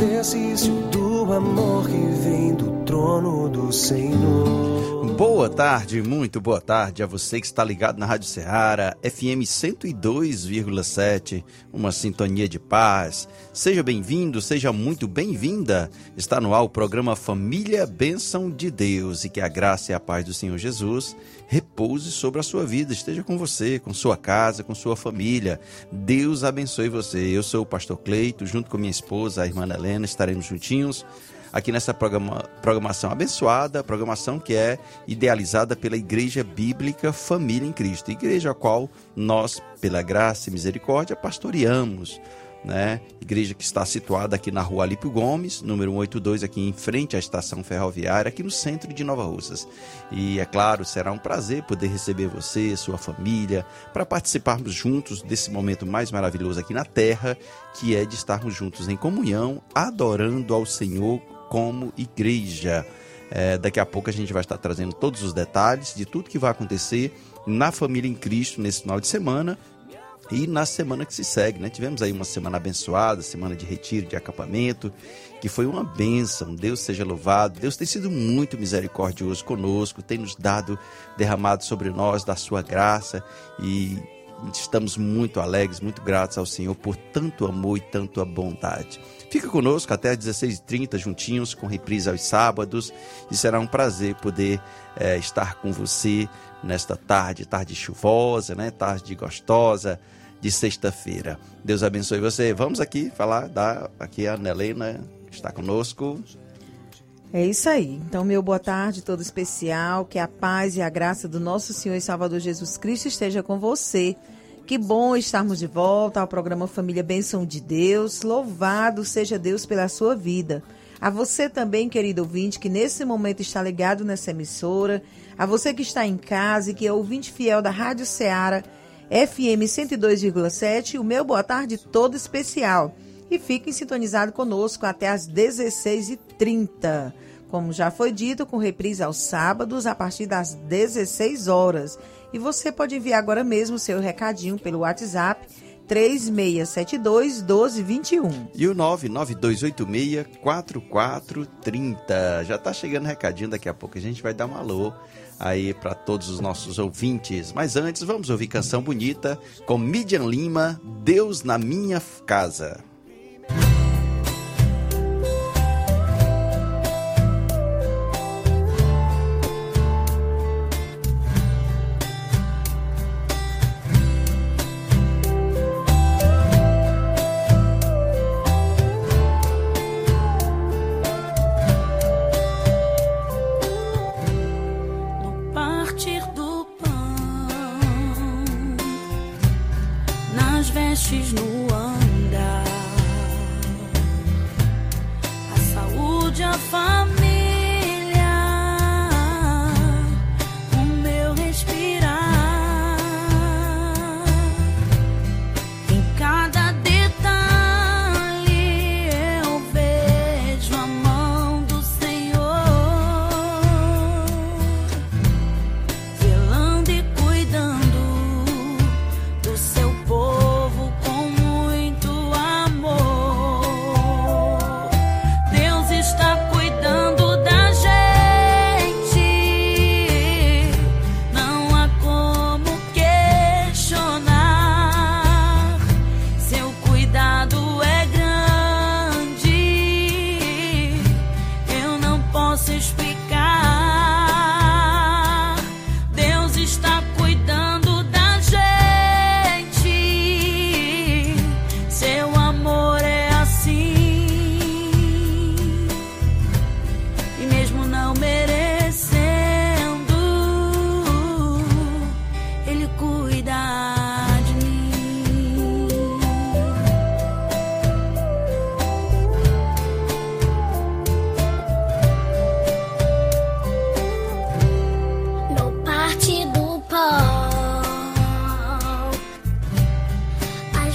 exercício do amor que vem do tarde, muito boa tarde a você que está ligado na Rádio Ceará, FM 102,7, uma sintonia de paz. Seja bem-vindo, seja muito bem-vinda. Está no ar o programa Família Bênção de Deus e que a graça e a paz do Senhor Jesus repouse sobre a sua vida, esteja com você, com sua casa, com sua família. Deus abençoe você. Eu sou o pastor Cleito, junto com minha esposa, a irmã Helena, estaremos juntinhos aqui nessa programa, programação abençoada, programação que é idealizada pela Igreja Bíblica Família em Cristo, igreja a qual nós, pela graça e misericórdia, pastoreamos. Né? Igreja que está situada aqui na rua Alípio Gomes, número 182, aqui em frente à estação ferroviária, aqui no centro de Nova Russas. E é claro, será um prazer poder receber você, sua família, para participarmos juntos desse momento mais maravilhoso aqui na terra, que é de estarmos juntos em comunhão, adorando ao Senhor como igreja. É, daqui a pouco a gente vai estar trazendo todos os detalhes de tudo que vai acontecer na família em Cristo nesse final de semana e na semana que se segue, né? Tivemos aí uma semana abençoada, semana de retiro, de acampamento, que foi uma bênção. Deus seja louvado. Deus tem sido muito misericordioso conosco, tem nos dado, derramado sobre nós da sua graça e estamos muito alegres, muito gratos ao Senhor por tanto amor e tanta bondade. Fica conosco até às 16h30, juntinhos, com reprise aos sábados, e será um prazer poder é, estar com você nesta tarde, tarde chuvosa, né? tarde gostosa de sexta-feira. Deus abençoe você. Vamos aqui falar da aqui a Ana Helena está conosco. É isso aí. Então, meu boa tarde todo especial. Que a paz e a graça do nosso Senhor e Salvador Jesus Cristo esteja com você. Que bom estarmos de volta ao programa Família Bênção de Deus. Louvado seja Deus pela sua vida. A você também, querido ouvinte, que nesse momento está ligado nessa emissora. A você que está em casa e que é ouvinte fiel da Rádio Ceará, FM 102,7. O meu boa tarde todo especial. E fiquem sintonizados conosco até às 16h30. Como já foi dito, com reprise aos sábados a partir das 16 horas. E você pode enviar agora mesmo seu recadinho pelo WhatsApp 3672 1221. E o 99286 4430. Já está chegando recadinho, daqui a pouco a gente vai dar um alô aí para todos os nossos ouvintes. Mas antes, vamos ouvir canção bonita com Midian Lima, Deus na minha casa. Thank you.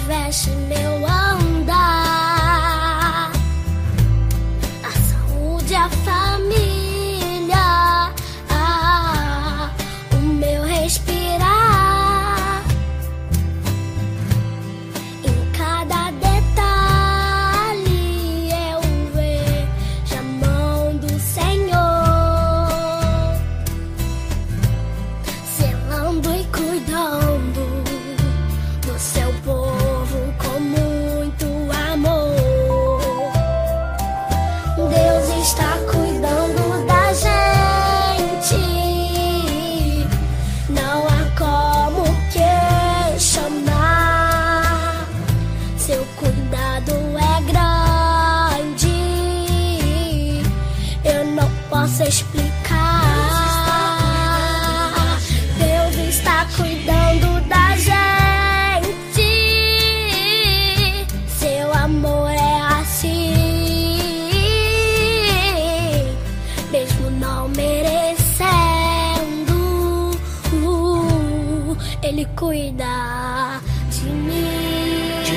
resume. Why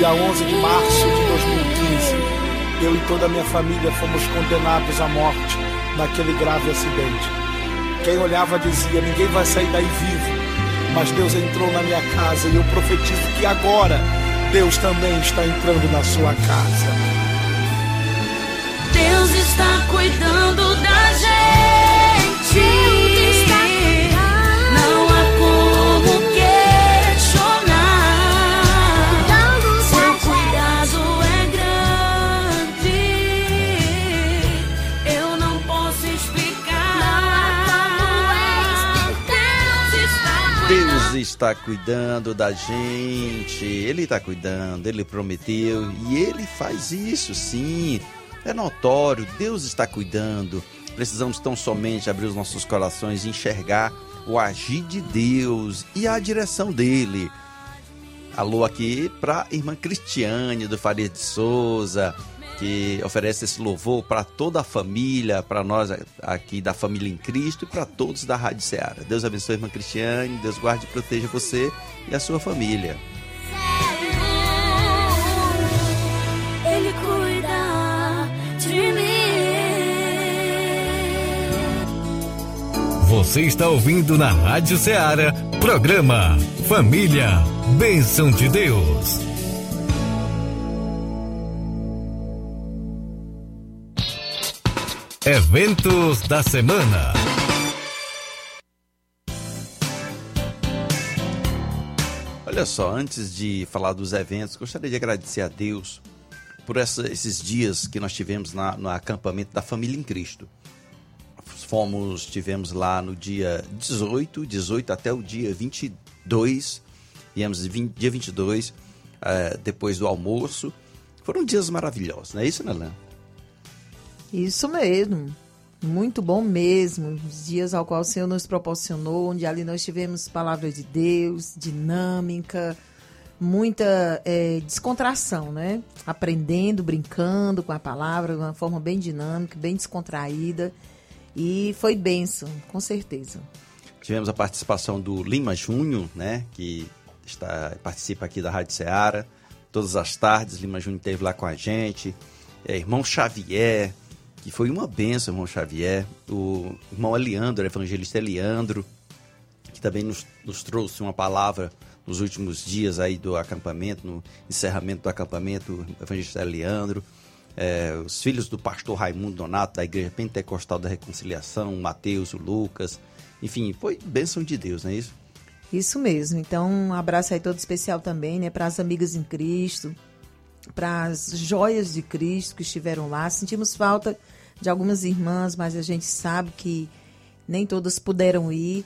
Dia 11 de março de 2015, eu e toda a minha família fomos condenados à morte naquele grave acidente. Quem olhava dizia: ninguém vai sair daí vivo. Mas Deus entrou na minha casa e eu profetizo que agora Deus também está entrando na sua casa. Deus está cuidando da gente. Deus está cuidando da gente, Ele está cuidando, Ele prometeu e Ele faz isso sim. É notório, Deus está cuidando. Precisamos tão somente abrir os nossos corações e enxergar o agir de Deus e a direção dele. Alô aqui para irmã Cristiane do Faria de Souza, que oferece esse louvor para toda a família, para nós aqui da família em Cristo e para todos da Rádio Ceará. Deus abençoe a irmã Cristiane, Deus guarde e proteja você e a sua família. Ele cuida de mim. Você está ouvindo na Rádio Ceará, programa Família, Bênção de Deus. Eventos da semana. Olha só, antes de falar dos eventos, gostaria de agradecer a Deus por essa- esses dias que nós tivemos na- no acampamento da Família em Cristo. Fomos, tivemos lá no dia 18, 18 até o dia 22, viemos de 20 dia 22, eh, depois do almoço. Foram dias maravilhosos, não é isso, Nelan? Isso mesmo. Muito bom mesmo. Os dias ao qual o Senhor nos proporcionou, onde ali nós tivemos palavra de Deus, dinâmica, muita eh, descontração, né? Aprendendo, brincando com a palavra de uma forma bem dinâmica, bem descontraída. E foi bênção, com certeza. Tivemos a participação do Lima Júnior, né, que está, participa aqui da Rádio Ceará. Todas as tardes, Lima Júnior esteve lá com a gente. É, irmão Xavier, que foi uma benção, irmão Xavier. O irmão Eliandro, evangelista Eliandro, que também nos, nos trouxe uma palavra nos últimos dias aí do acampamento, no encerramento do acampamento, o evangelista Leandro, é, os filhos do pastor Raimundo Donato, da Igreja Pentecostal da Reconciliação, o Mateus, o Lucas, enfim, foi bênção de Deus, não é isso? Isso mesmo. Então, um abraço aí todo especial também, né, para as amigas em Cristo, para as joias de Cristo que estiveram lá. Sentimos falta de algumas irmãs, mas a gente sabe que nem todas puderam ir,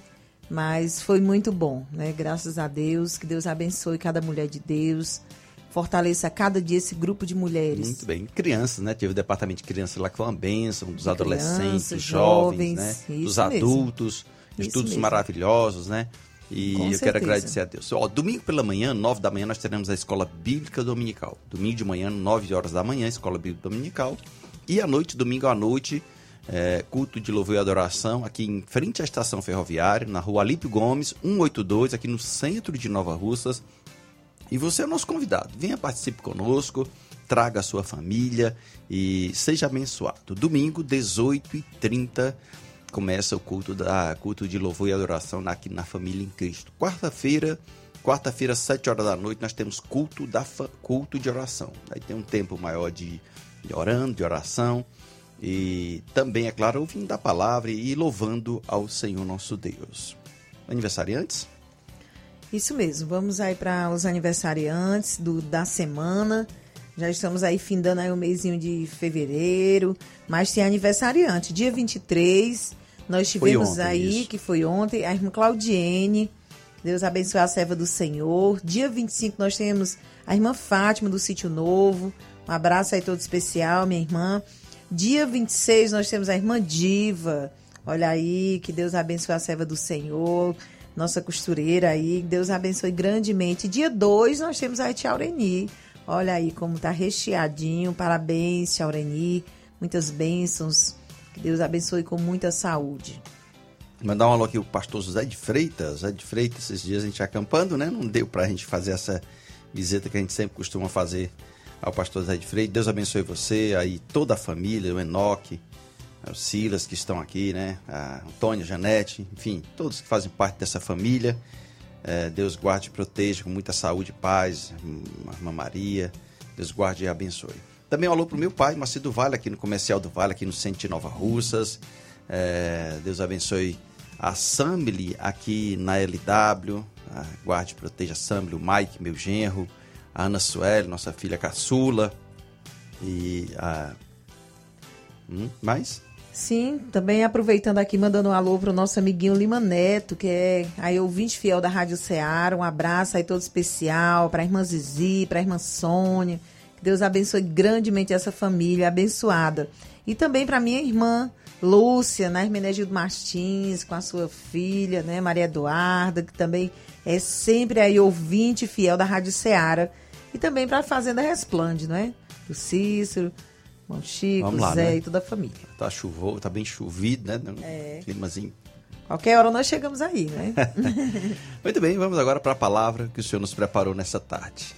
mas foi muito bom, né? Graças a Deus, que Deus abençoe cada mulher de Deus, fortaleça cada dia esse grupo de mulheres. Muito bem. Crianças, né? Teve o departamento de crianças lá que foi uma bênção, dos De adolescentes, crianças, jovens, jovens, né? Dos adultos, Isso estudos mesmo. maravilhosos, né? E Com eu quero certeza. agradecer a Deus. Ó, domingo pela manhã, nove da manhã, nós teremos a Escola Bíblica Dominical. Domingo de manhã, nove horas da manhã, Escola Bíblica Dominical. E à noite, domingo à noite, é, culto de louvor e adoração aqui em frente à estação ferroviária, na rua Alípio Gomes, 182, aqui no centro de Nova Russas. E você é o nosso convidado. Venha participe conosco, traga a sua família e seja abençoado. Domingo, 18h30, começa o culto da culto de louvor e adoração aqui na família em Cristo. Quarta-feira, quarta-feira, 7 horas da noite, nós temos culto da culto de oração. Aí tem um tempo maior de orando, de oração. E também, é claro, ouvindo da palavra e louvando ao Senhor nosso Deus. Aniversariantes? Isso mesmo. Vamos aí para os aniversariantes do, da semana. Já estamos aí findando aí o mêsinho de fevereiro, mas tem aniversariante. Dia 23, nós tivemos ontem, aí, isso. que foi ontem, a irmã Claudiene, Deus abençoe a serva do Senhor. Dia 25 nós temos a irmã Fátima do Sítio Novo. Um abraço aí todo especial, minha irmã. Dia 26 nós temos a irmã Diva. Olha aí, que Deus abençoe a serva do Senhor, nossa costureira aí, Deus abençoe grandemente. Dia 2 nós temos a Tia Aureni. Olha aí como tá recheadinho. Parabéns, Tia Aureni. Muitas bênçãos. Que Deus abençoe com muita saúde. Mandar um alô aqui o pastor José de Freitas. José de Freitas, esses dias a gente acampando, né? Não deu pra gente fazer essa visita que a gente sempre costuma fazer ao pastor José de Freitas. Deus abençoe você, aí toda a família, o Enoque, o Silas que estão aqui, né? A Antônia, Janete, enfim, todos que fazem parte dessa família. É, Deus guarde e proteja com muita saúde e paz. A irmã Maria, Deus guarde e abençoe. Também um alô pro meu pai, Macedo Vale, aqui no Comercial do Vale, aqui no Centro de Nova Russas. É, Deus abençoe a Samily aqui na LW. A guarde e proteja a Samily, o Mike, meu genro. A Ana Sueli, nossa filha caçula. E a. Hum, mais? Sim, também aproveitando aqui, mandando um alô pro nosso amiguinho Lima Neto, que é aí ouvinte fiel da Rádio Ceará. Um abraço aí todo especial para a irmã Zizi, para a irmã Sônia. Que Deus abençoe grandemente essa família abençoada. E também para minha irmã Lúcia, né, Hermenegildo Martins, com a sua filha, né, Maria Eduarda, que também é sempre aí ouvinte fiel da Rádio Ceará. E também para a Fazenda Resplande, não é? O Cícero, o Chico, Vamos lá, Zé né? e toda a família. Tá chuvoso, tá bem chovido, né? É. Climazinho. Qualquer hora nós chegamos aí, né? Muito bem, vamos agora para a palavra que o Senhor nos preparou nessa tarde.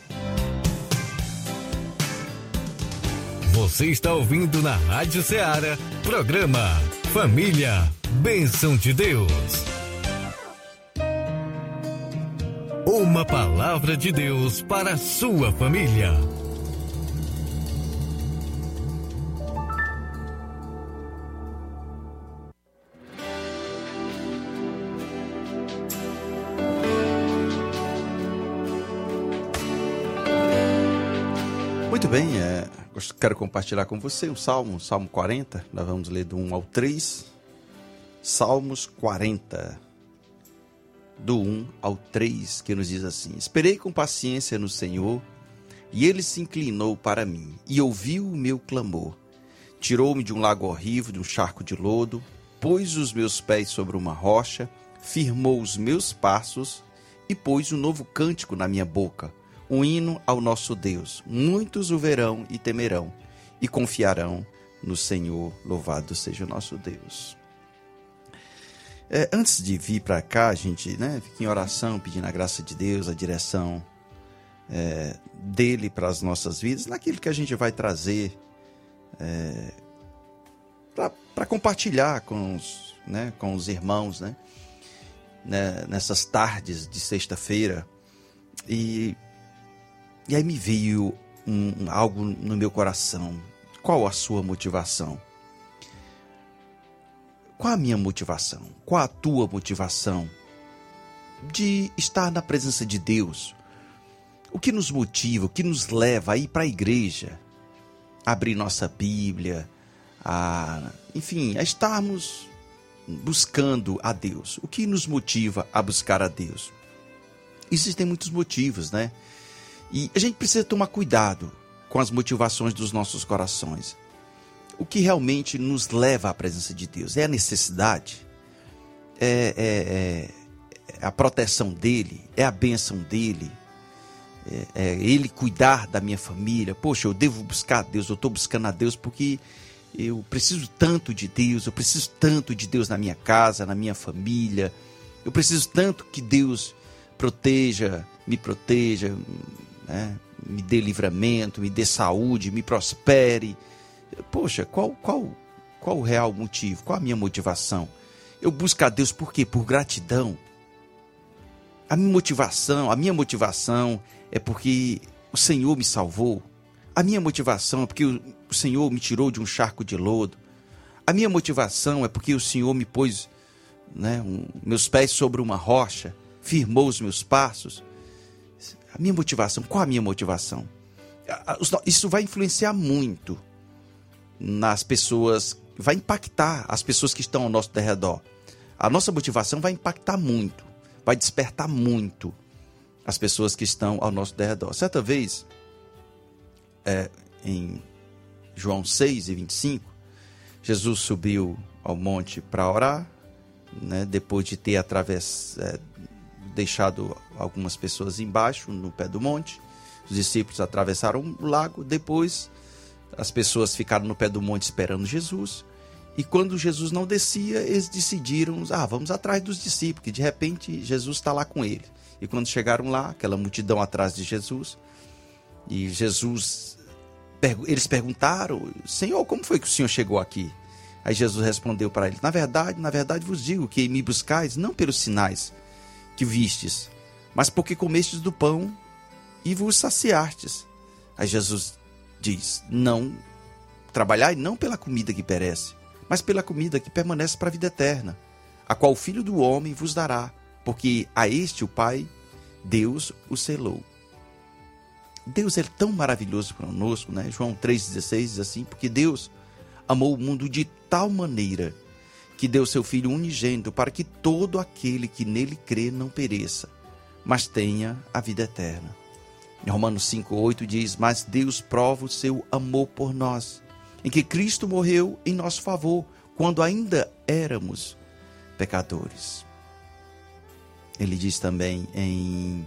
Você está ouvindo na Rádio Ceará, programa Família, Bênção de Deus. Uma palavra de Deus para a sua família. Muito bem, é, quero compartilhar com você o Salmo, Salmo 40. Nós vamos ler do 1 ao 3. Salmos 40, do 1 ao 3, que nos diz assim: Esperei com paciência no Senhor, e ele se inclinou para mim, e ouviu o meu clamor. Tirou-me de um lago horrível, de um charco de lodo, pôs os meus pés sobre uma rocha, firmou os meus passos e pôs um novo cântico na minha boca, um hino ao nosso Deus. Muitos o verão e temerão, e confiarão no Senhor. Louvado seja o nosso Deus. É, antes de vir para cá, a gente né, fica em oração, pedindo a graça de Deus, a direção é, dele para as nossas vidas, naquilo que a gente vai trazer para compartilhar com os, né, com os irmãos, né, né, nessas tardes de sexta-feira. E, e aí me veio um- algo no meu coração. Qual a sua motivação? Qual a minha motivação? Qual a tua motivação de estar na presença de Deus? O que nos motiva, o que nos leva a ir para a igreja, abrir nossa Bíblia, a, enfim, a estarmos buscando a Deus. O que nos motiva a buscar a Deus? Existem muitos motivos, né? E a gente precisa tomar cuidado com as motivações dos nossos corações. O que realmente nos leva à presença de Deus? É a necessidade? É, é- é a proteção dele? É a bênção dele? É, é ele cuidar da minha família? Poxa, eu devo buscar a Deus, eu estou buscando a Deus porque eu preciso tanto de Deus, eu preciso tanto de Deus na minha casa, na minha família. Eu preciso tanto que Deus proteja, me proteja, né? me dê livramento, me dê saúde, me prospere. Poxa, qual, qual, qual o real motivo? Qual a minha motivação? Eu busco a Deus por quê? Por gratidão. A minha motivação, a minha motivação é porque o Senhor me salvou. A minha motivação é porque o Senhor me tirou de um charco de lodo. A minha motivação é porque o Senhor me pôs né, um- meus pés sobre uma rocha, firmou os meus passos. A minha motivação, qual a minha motivação? Isso vai influenciar muito nas pessoas, vai impactar as pessoas que estão ao nosso derredor. A nossa motivação vai impactar muito. vai despertar muito as pessoas que estão ao nosso derredor. Certa vez, é, em João 6 e 25, Jesus subiu ao monte para orar, né, depois de ter através, é, deixado algumas pessoas embaixo, no pé do monte. Os discípulos atravessaram o lago, depois as pessoas ficaram no pé do monte esperando Jesus. E quando Jesus não descia, eles decidiram: ah, vamos atrás dos discípulos, que de repente Jesus está lá com eles. E quando chegaram lá, aquela multidão atrás de Jesus, e Jesus, eles perguntaram: Senhor, como foi que o senhor chegou aqui? Aí Jesus respondeu para eles: Na verdade, na verdade vos digo que me buscais não pelos sinais que vistes, mas porque comestes do pão e vos saciastes. Aí Jesus diz: Não trabalhai não pela comida que perece, mas pela comida que permanece para a vida eterna, a qual o Filho do homem vos dará, porque a este o Pai, Deus, o selou. Deus é tão maravilhoso conosco, né? João 3,16 diz assim: Porque Deus amou o mundo de tal maneira que deu seu Filho unigênito para que todo aquele que nele crê não pereça, mas tenha a vida eterna. Romanos 5,8 diz: Mas Deus prova o seu amor por nós, em que Cristo morreu em nosso favor, quando ainda éramos pecadores. Ele diz também em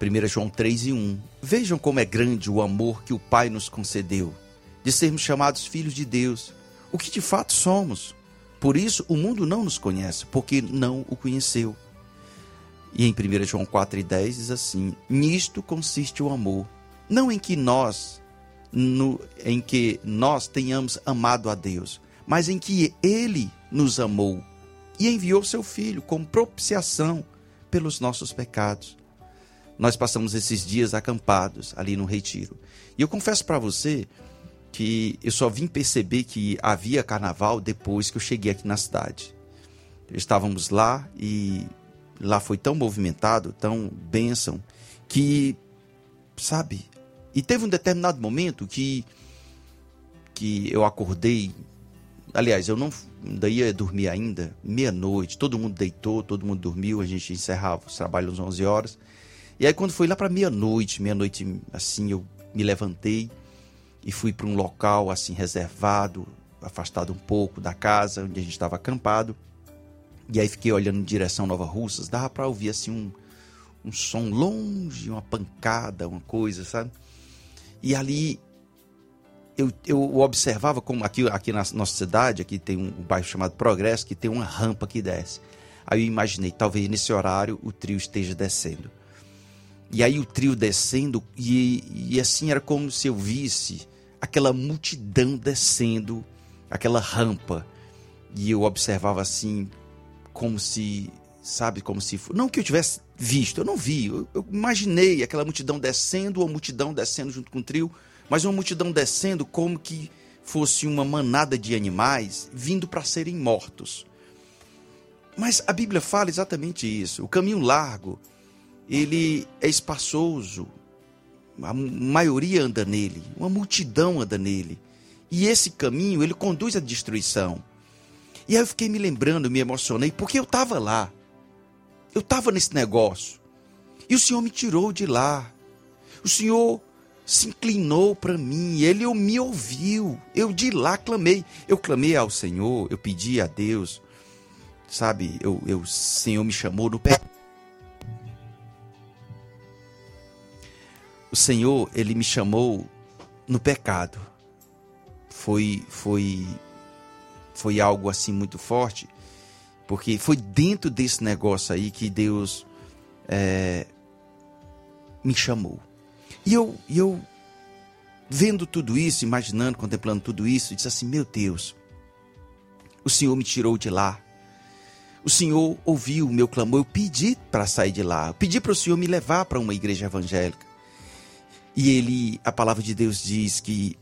1 João 3 e 1: Vejam como é grande o amor que o Pai nos concedeu, de sermos chamados filhos de Deus, o que de fato somos. Por isso o mundo não nos conhece, porque não o conheceu. E em 1 João 4 e 10 diz assim: Nisto consiste o amor, não em que nós no, em que nós tenhamos amado a Deus, mas em que Ele nos amou e enviou seu Filho como propiciação pelos nossos pecados. Nós passamos esses dias acampados ali no retiro. E eu confesso para você que eu só vim perceber que havia carnaval depois que eu cheguei aqui na cidade. Estávamos lá e lá foi tão movimentado, tão bênção, que, sabe? E teve um determinado momento que, que eu acordei. Aliás, eu não ainda ia dormir ainda, meia-noite, todo mundo deitou, todo mundo dormiu, a gente encerrava os trabalhos às 11 horas. E aí, quando foi lá para meia-noite, meia-noite assim, eu me levantei e fui para um local assim reservado, afastado um pouco da casa onde a gente estava acampado. E aí fiquei olhando em direção Nova Russas, dava para ouvir assim um, um som longe, uma pancada, uma coisa, sabe? E ali eu, eu observava como aqui, aqui na nossa cidade, aqui tem um, bairro chamado Progresso, que tem uma rampa que desce. Aí eu imaginei, talvez nesse horário o trio esteja descendo. E aí o trio descendo, e, e assim era como se eu visse aquela multidão descendo aquela rampa. E eu observava assim, como se, sabe, como se. Não que eu tivesse visto, eu não vi. Eu, eu imaginei aquela multidão descendo, ou multidão descendo junto com o trio, mas uma multidão descendo como que fosse uma manada de animais vindo para serem mortos. Mas a Bíblia fala exatamente isso. O caminho largo, ele é espaçoso. A maioria anda nele, uma multidão anda nele. E esse caminho, ele conduz à destruição. E aí eu fiquei me lembrando, me emocionei, porque eu estava lá. Eu estava nesse negócio. E o Senhor me tirou de lá. O Senhor se inclinou para mim, ele me ouviu. Eu de lá clamei. Eu clamei ao Senhor, eu pedi a Deus. Sabe, eu, eu, o Senhor me chamou no pé. O Senhor, ele me chamou no pecado. Foi foi foi algo assim muito forte, porque foi dentro desse negócio aí que Deus é, me chamou. E eu, eu, vendo tudo isso, imaginando, contemplando tudo isso, disse assim: Meu Deus, o Senhor me tirou de lá. O Senhor ouviu o meu clamor, eu pedi para sair de lá, eu pedi para o Senhor me levar para uma igreja evangélica. E ele, a palavra de Deus diz que,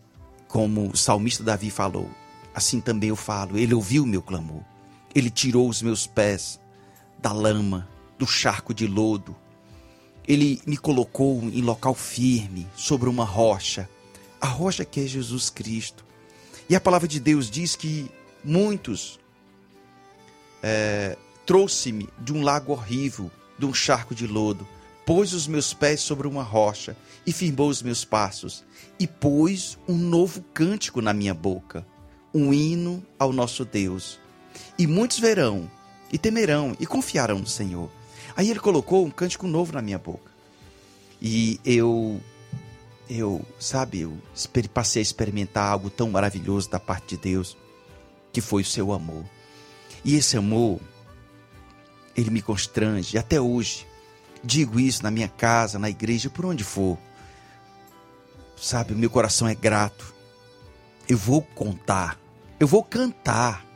como o salmista Davi falou, assim também eu falo. Ele ouviu o meu clamor. Ele tirou os meus pés da lama, do charco de lodo. Ele me colocou em local firme, sobre uma rocha, a rocha que é Jesus Cristo. E a palavra de Deus diz que muitos é, trouxe-me de um lago horrível, de um charco de lodo, pôs os meus pés sobre uma rocha e firmou os meus passos, e pôs um novo cântico na minha boca, um hino ao nosso Deus. E muitos verão, e temerão, e confiarão no Senhor. Aí ele colocou um cântico novo na minha boca. E eu, eu, sabe, eu passei a experimentar algo tão maravilhoso da parte de Deus, que foi o seu amor. E esse amor, ele me constrange, até hoje. Digo isso na minha casa, na igreja, por onde for. Sabe, meu coração é grato. Eu vou contar, eu vou cantar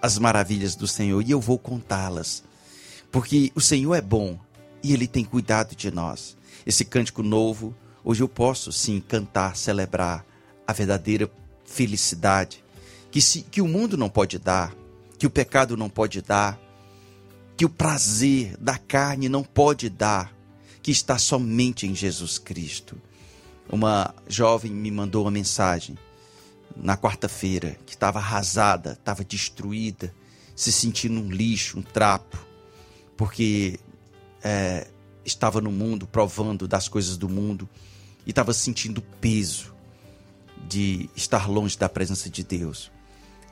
as maravilhas do Senhor e eu vou contá-las. Porque o Senhor é bom e ele tem cuidado de nós. Esse cântico novo, hoje eu posso sim cantar, celebrar a verdadeira felicidade que, se, que o mundo não pode dar, que o pecado não pode dar, que o prazer da carne não pode dar, que está somente em Jesus Cristo. Uma jovem me mandou uma mensagem na quarta-feira que estava arrasada, estava destruída, se sentindo um lixo, um trapo, porque é, estava no mundo, provando das coisas do mundo e estava sentindo peso de estar longe da presença de Deus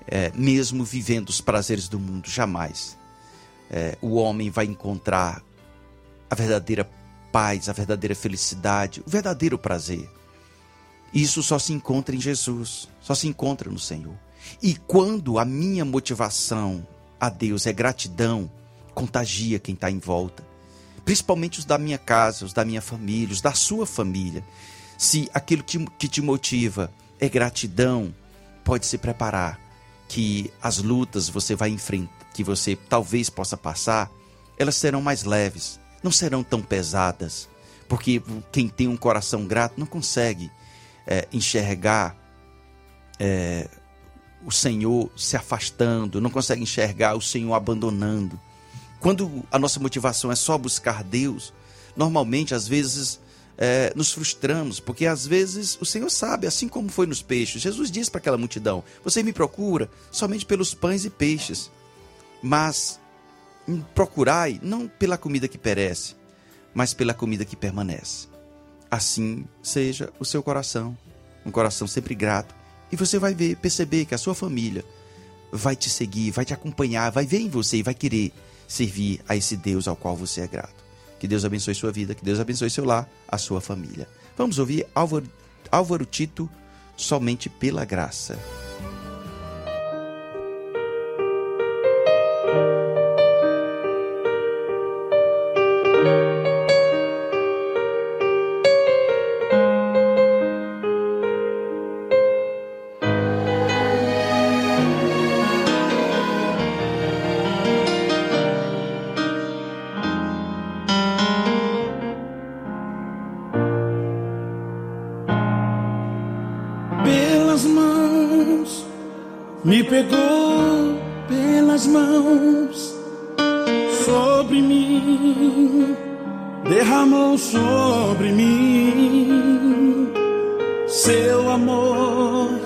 é, mesmo vivendo os prazeres do mundo, jamais é, o homem vai encontrar a verdadeira paz, a verdadeira felicidade, o verdadeiro prazer. Isso só se encontra em Jesus, só se encontra no Senhor. E quando a minha motivação a Deus é gratidão, contagia quem está em volta, principalmente os da minha casa, os da minha família, os da sua família. Se aquilo que te motiva é gratidão, pode se preparar que as lutas você vai enfrentar, que você talvez possa passar, elas serão mais leves, não serão tão pesadas, porque quem tem um coração grato não consegue é, enxergar é, o Senhor se afastando, não consegue enxergar o Senhor abandonando. Quando a nossa motivação é só buscar Deus, normalmente, às vezes, é, nos frustramos, porque às vezes o Senhor sabe, assim como foi nos peixes. Jesus disse para aquela multidão: Você me procura somente pelos pães e peixes, mas procurai não pela comida que perece, mas pela comida que permanece. Assim seja o seu coração, um coração sempre grato, e você vai ver, perceber que a sua família vai te seguir, vai te acompanhar, vai ver em você e vai querer servir a esse Deus ao qual você é grato. Que Deus abençoe sua vida, que Deus abençoe seu lar, a sua família. Vamos ouvir Álvaro, Álvaro Tito, somente pela graça. Pegou pelas mãos sobre mim, derramou sobre mim seu amor,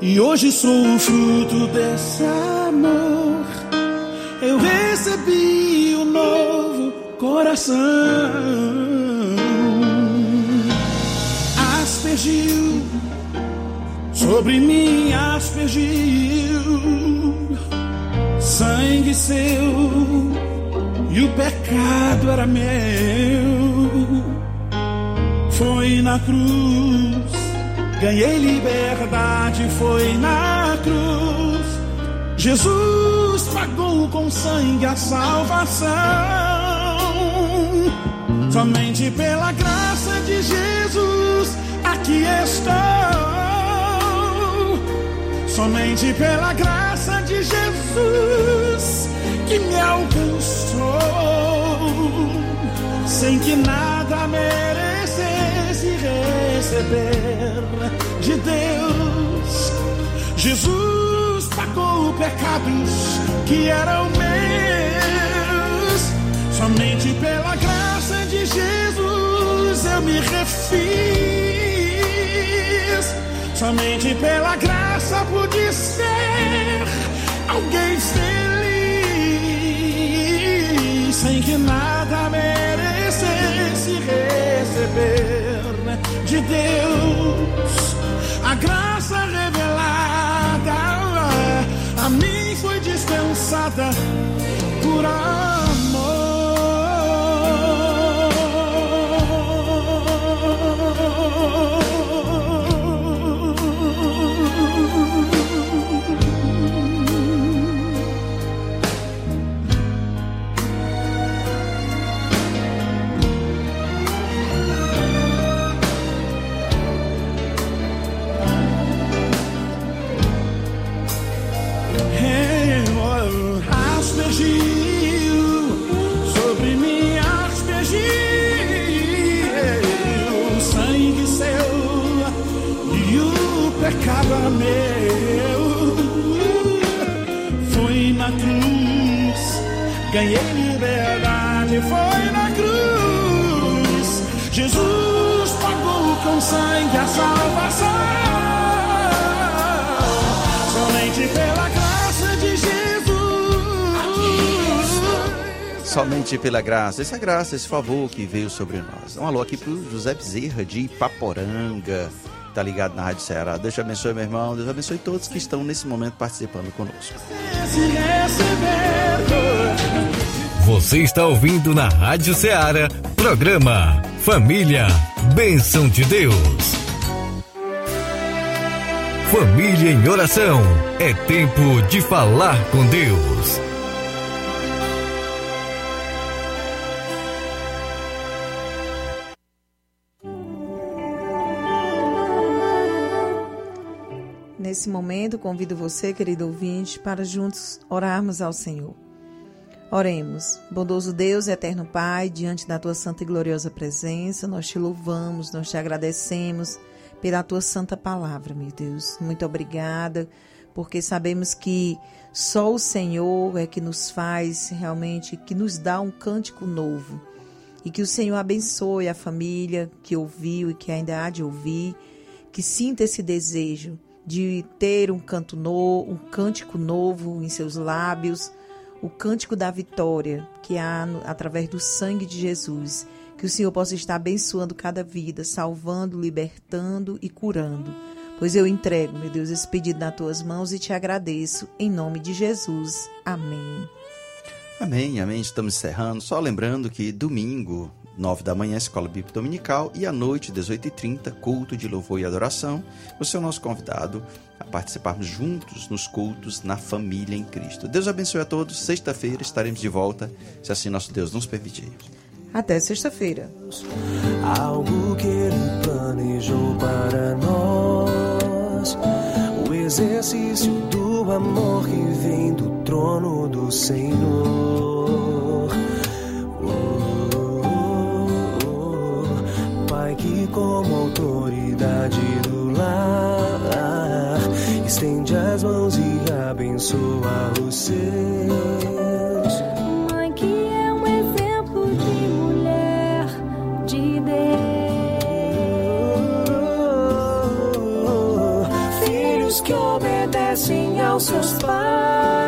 e hoje sou o fruto desse amor. Eu recebi o um novo coração, aspergiu sobre mim aspergiu sangue seu e o pecado era meu. Foi na cruz, ganhei liberdade. Foi na cruz, Jesus pagou com sangue a salvação. Somente pela graça de Jesus aqui estou somente pela graça de Jesus que me alcançou, sem que nada merecesse receber de Deus. Jesus pagou pecados que eram meus, somente pela graça de Jesus eu me refiz Somente pela graça pude ser alguém sem que nada merecesse receber de Deus. A graça revelada a mim foi dispensada pela graça, essa graça, esse favor que veio sobre nós. Um alô aqui pro José Bezerra de Ipaporanga, tá ligado na Rádio Ceará. Deus te abençoe, meu irmão. Deus abençoe todos que estão nesse momento participando conosco. Você está ouvindo na Rádio Ceará, programa Família, Bênção de Deus. Família em oração, é tempo de falar com Deus. Nesse momento, convido você, querido ouvinte, para juntos orarmos ao Senhor. Oremos. Bondoso Deus, eterno Pai, diante da tua santa e gloriosa presença, nós te louvamos, nós te agradecemos pela tua santa palavra, meu Deus. Muito obrigada, porque sabemos que só o Senhor é que nos faz realmente, que nos dá um cântico novo. E que o Senhor abençoe a família que ouviu e que ainda há de ouvir, que sinta esse desejo de ter um canto novo, um cântico novo em seus lábios, o cântico da vitória que há no, através do sangue de Jesus. Que o Senhor possa estar abençoando cada vida, salvando, libertando e curando. Pois eu entrego, meu Deus, esse pedido nas tuas mãos e te agradeço em nome de Jesus. Amém. Amém, amém. Estamos encerrando. Só lembrando que domingo, 9 da manhã, Escola Bíblica Dominical e à noite, 18h30, culto de louvor e adoração. Você é o nosso convidado a participarmos juntos nos cultos na família em Cristo. Deus abençoe a todos. Sexta-feira estaremos de volta, se assim nosso Deus nos permitir. Até sexta-feira. algo que ele planejou para nós. O exercício do amor que vem do trono do Senhor. Como autoridade do lar. Estende as mãos e abençoa os seus. Mãe que é um exemplo de mulher de Filhos que obedecem aos seus pais,